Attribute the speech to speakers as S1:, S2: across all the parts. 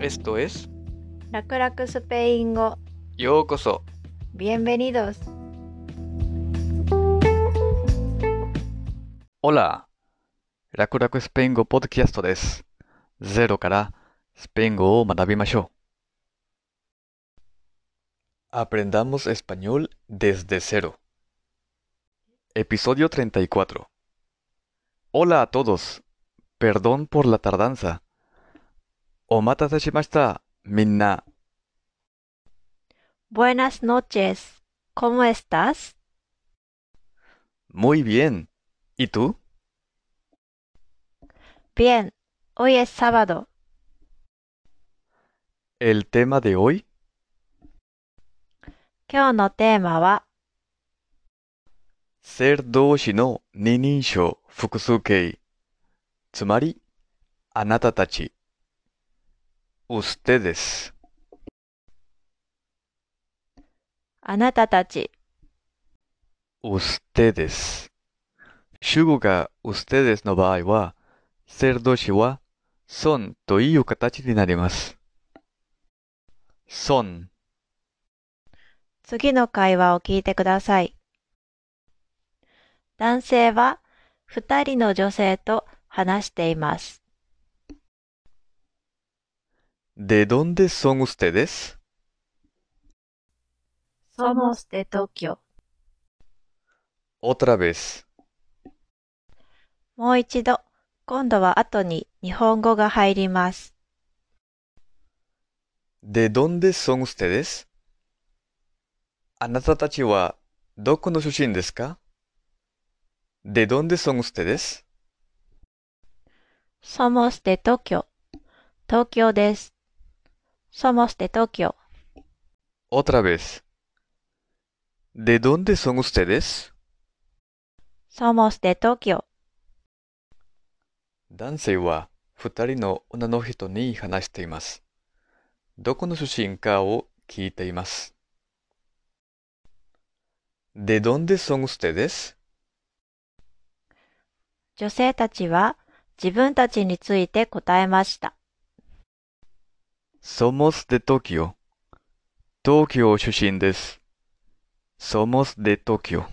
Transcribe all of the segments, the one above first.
S1: Esto es
S2: Rakuraku Supeingo.
S1: Yokoso.
S2: Bienvenidos.
S1: Hola. Rakuraku Spaingo Podcast です。ゼロからスペイン語を学びましょう。Aprendamos español desde cero. Episodio 34. Hola a todos. Perdón por la tardanza. お待たせしました。みんな。
S2: Buenas noches ¿Cómo estás?
S1: Muy bien. ¿Y tú?
S2: Bien Hoy es sábado
S1: El tema de hoy
S2: 今日のテーマは
S1: ser 動詞の二人称複数形。つまり、あなたたち。ustedes。
S2: あなたたち
S1: ustedes。主語が ustedes の場合は、ser 動詞は son という形になります。son。
S2: 次の会話を聞いてください。男性は二人の女性と話しています。
S1: ¿De son ustedes?
S2: Somos de
S1: otra vez.
S2: もう一度、今度は後に日本語が入ります。
S1: で、どんでそんすてですあなたたちはどこの出身ですかで、どんでそんすてです
S2: Somos de Tokyo. 東京です。Somos de Tokio
S1: Otra vez. ¿De dónde son ustedes?
S2: Somos de Tokio
S1: 男性は二人の女の人に話しています。どこの出身かを聞いています。¿De dónde son ustedes?
S2: 女性たちは自分たちについて答えました。
S1: Somos de Tokio. 東京出身です。Somos de Tokio.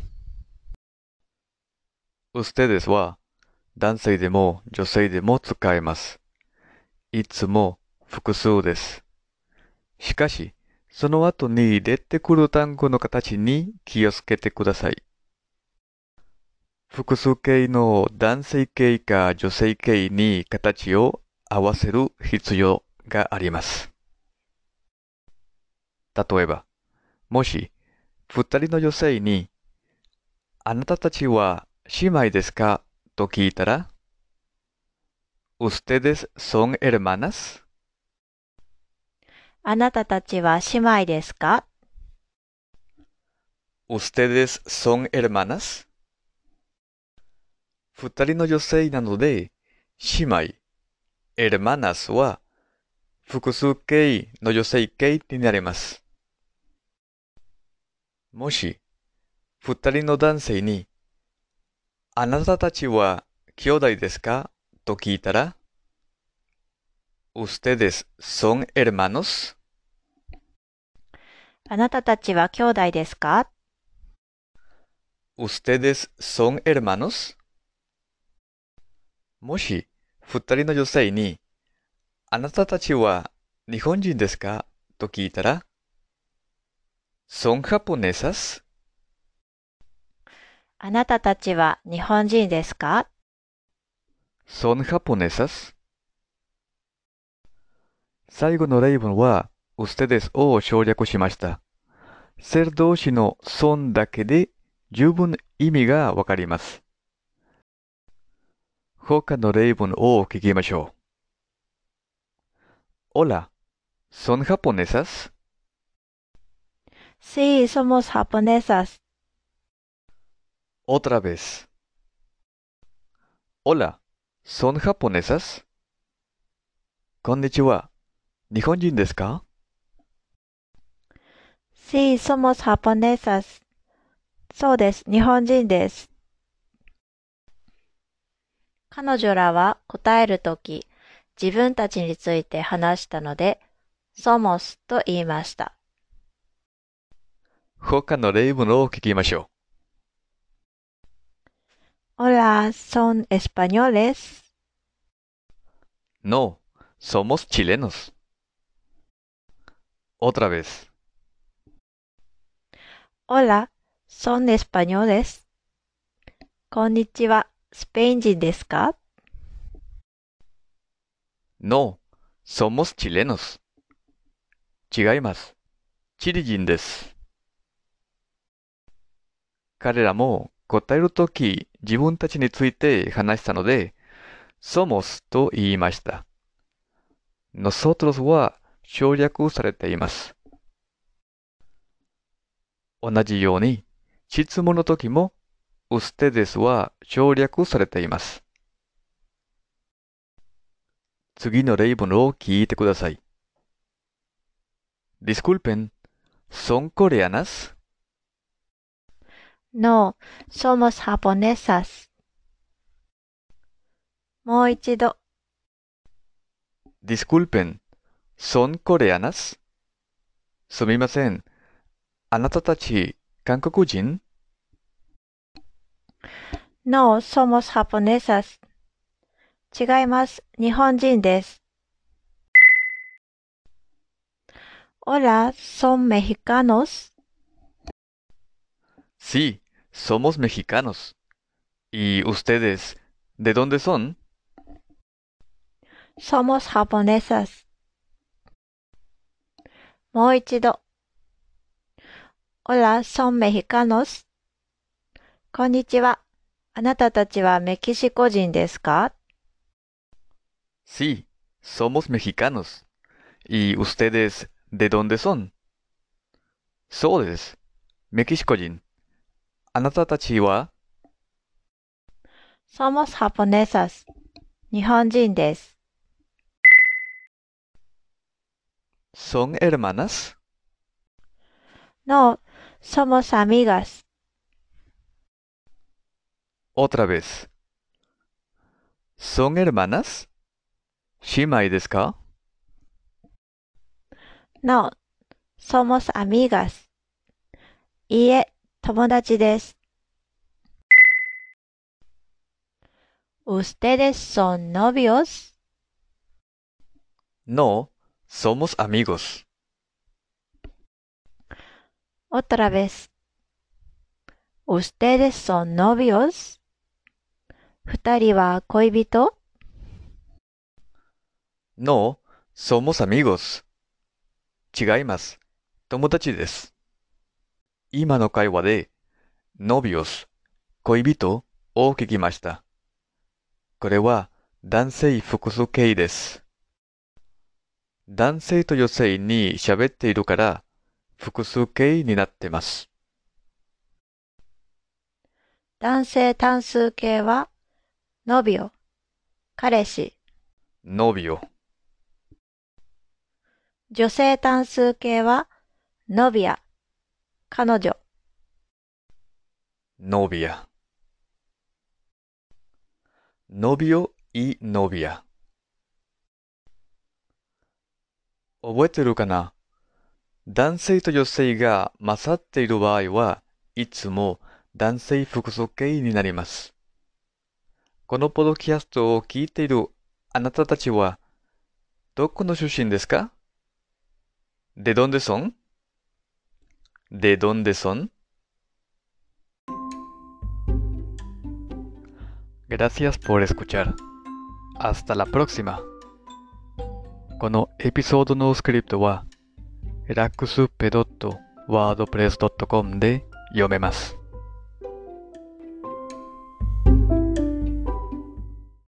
S1: Ustedes は男性でも女性でも使えます。いつも複数です。しかし、その後に出てくる単語の形に気をつけてください。複数形の男性形か女性形に形を合わせる必要があります。例えば、もし、二人の女性に、あなたたちは姉妹ですか？と聞いたら、¿Ustedes son hermanas?
S2: あなたたちは姉妹ですか
S1: ¿Ustedes son hermanas? 二人の女性なので、姉妹、hermanas は複数形の女性形になります。もし、二人の男性に、あなたたちは兄弟ですかと聞いたら、¿Ustedes son hermanos?
S2: あなたたちは兄弟ですか
S1: ¿Ustedes son hermanos? もし、二人の女性に、あなたたちは日本人ですか？と聞いたら、¿Son japonesas?
S2: あなたたちは日本人ですか
S1: ？¿Son japonesas? 最後の例文は、ustedes を省略しました。ser 動詞の son だけで十分意味がわかります。他の例文を聞きましょう。Hola, ¿son japonesas?
S2: Sí, somos japonesas.
S1: Otra vez. Hola, ¿son japonesas? こんにちは。日本人ですか
S2: Sí, somos japonesas. そうです。日本人です。彼女らは答えるとき、自分たちについて話したので、somos と言いました。
S1: 他の例文を聞きましょ
S2: Hola, son españoles.
S1: う。No, somos chilenos. Otra vez.
S2: Hola, son españoles. こんにちは、スペイン人ですか
S1: No, somos chilenos. 違います。チリ人です。彼らも答えるとき自分たちについて話したので、somos と言いました。nosotros は省略されています。同じように、質問の時も ustedes は省略されています。次の例文を聞いてください。Disculpen, ¿son coreanas?
S2: No, somos japonesas. もう一度、
S1: Disculpen, ¿son coreanas? すみません。あなたたち、韓国人
S2: No, somos japonesas. 違います。日本人です。Hola, son mexicanos.
S1: Sí, somos mexicanos. ¿Y ustedes, de dónde son?
S2: Somos japonesas. もう一度。Hola, son mexicanos. こんにちは。あなたたちはメキシコ人ですか
S1: Sí, somos mexicanos. ¿Y ustedes de dónde son? そうです。メキシコ人。あなたたちは
S2: Somos japonesas. 日本人です。
S1: ¿Son hermanas?
S2: No, somos amigas.
S1: Otra vez. ¿Son hermanas? 姉妹ですか
S2: No, somos amigas. いいえ、友達です。¿Ustedes son novios?
S1: No, somos amigos.
S2: Otra vez. ¿Ustedes son novios? 二人は恋人
S1: No, somos amigos. 違います。友達です。今の会話で、novios、恋人を聞きました。これは男性複数形です。男性と女性に喋っているから複数形になってます。
S2: 男性単数形は、ノビオ、彼氏。
S1: novio、
S2: 女性単数形は、ノビア、彼女。
S1: novia。novio y novia。覚えてるかな？男性と女性が勝っている場合はいつも男性複数形になります。このポドキャストを聞いているあなたたちはどこの出身ですか？¿De dónde son? ¿De dónde son? Gracias por escuchar. Hasta la próxima. このエピソードのスクリプトは、ラックスペドットワードプレスで読めます。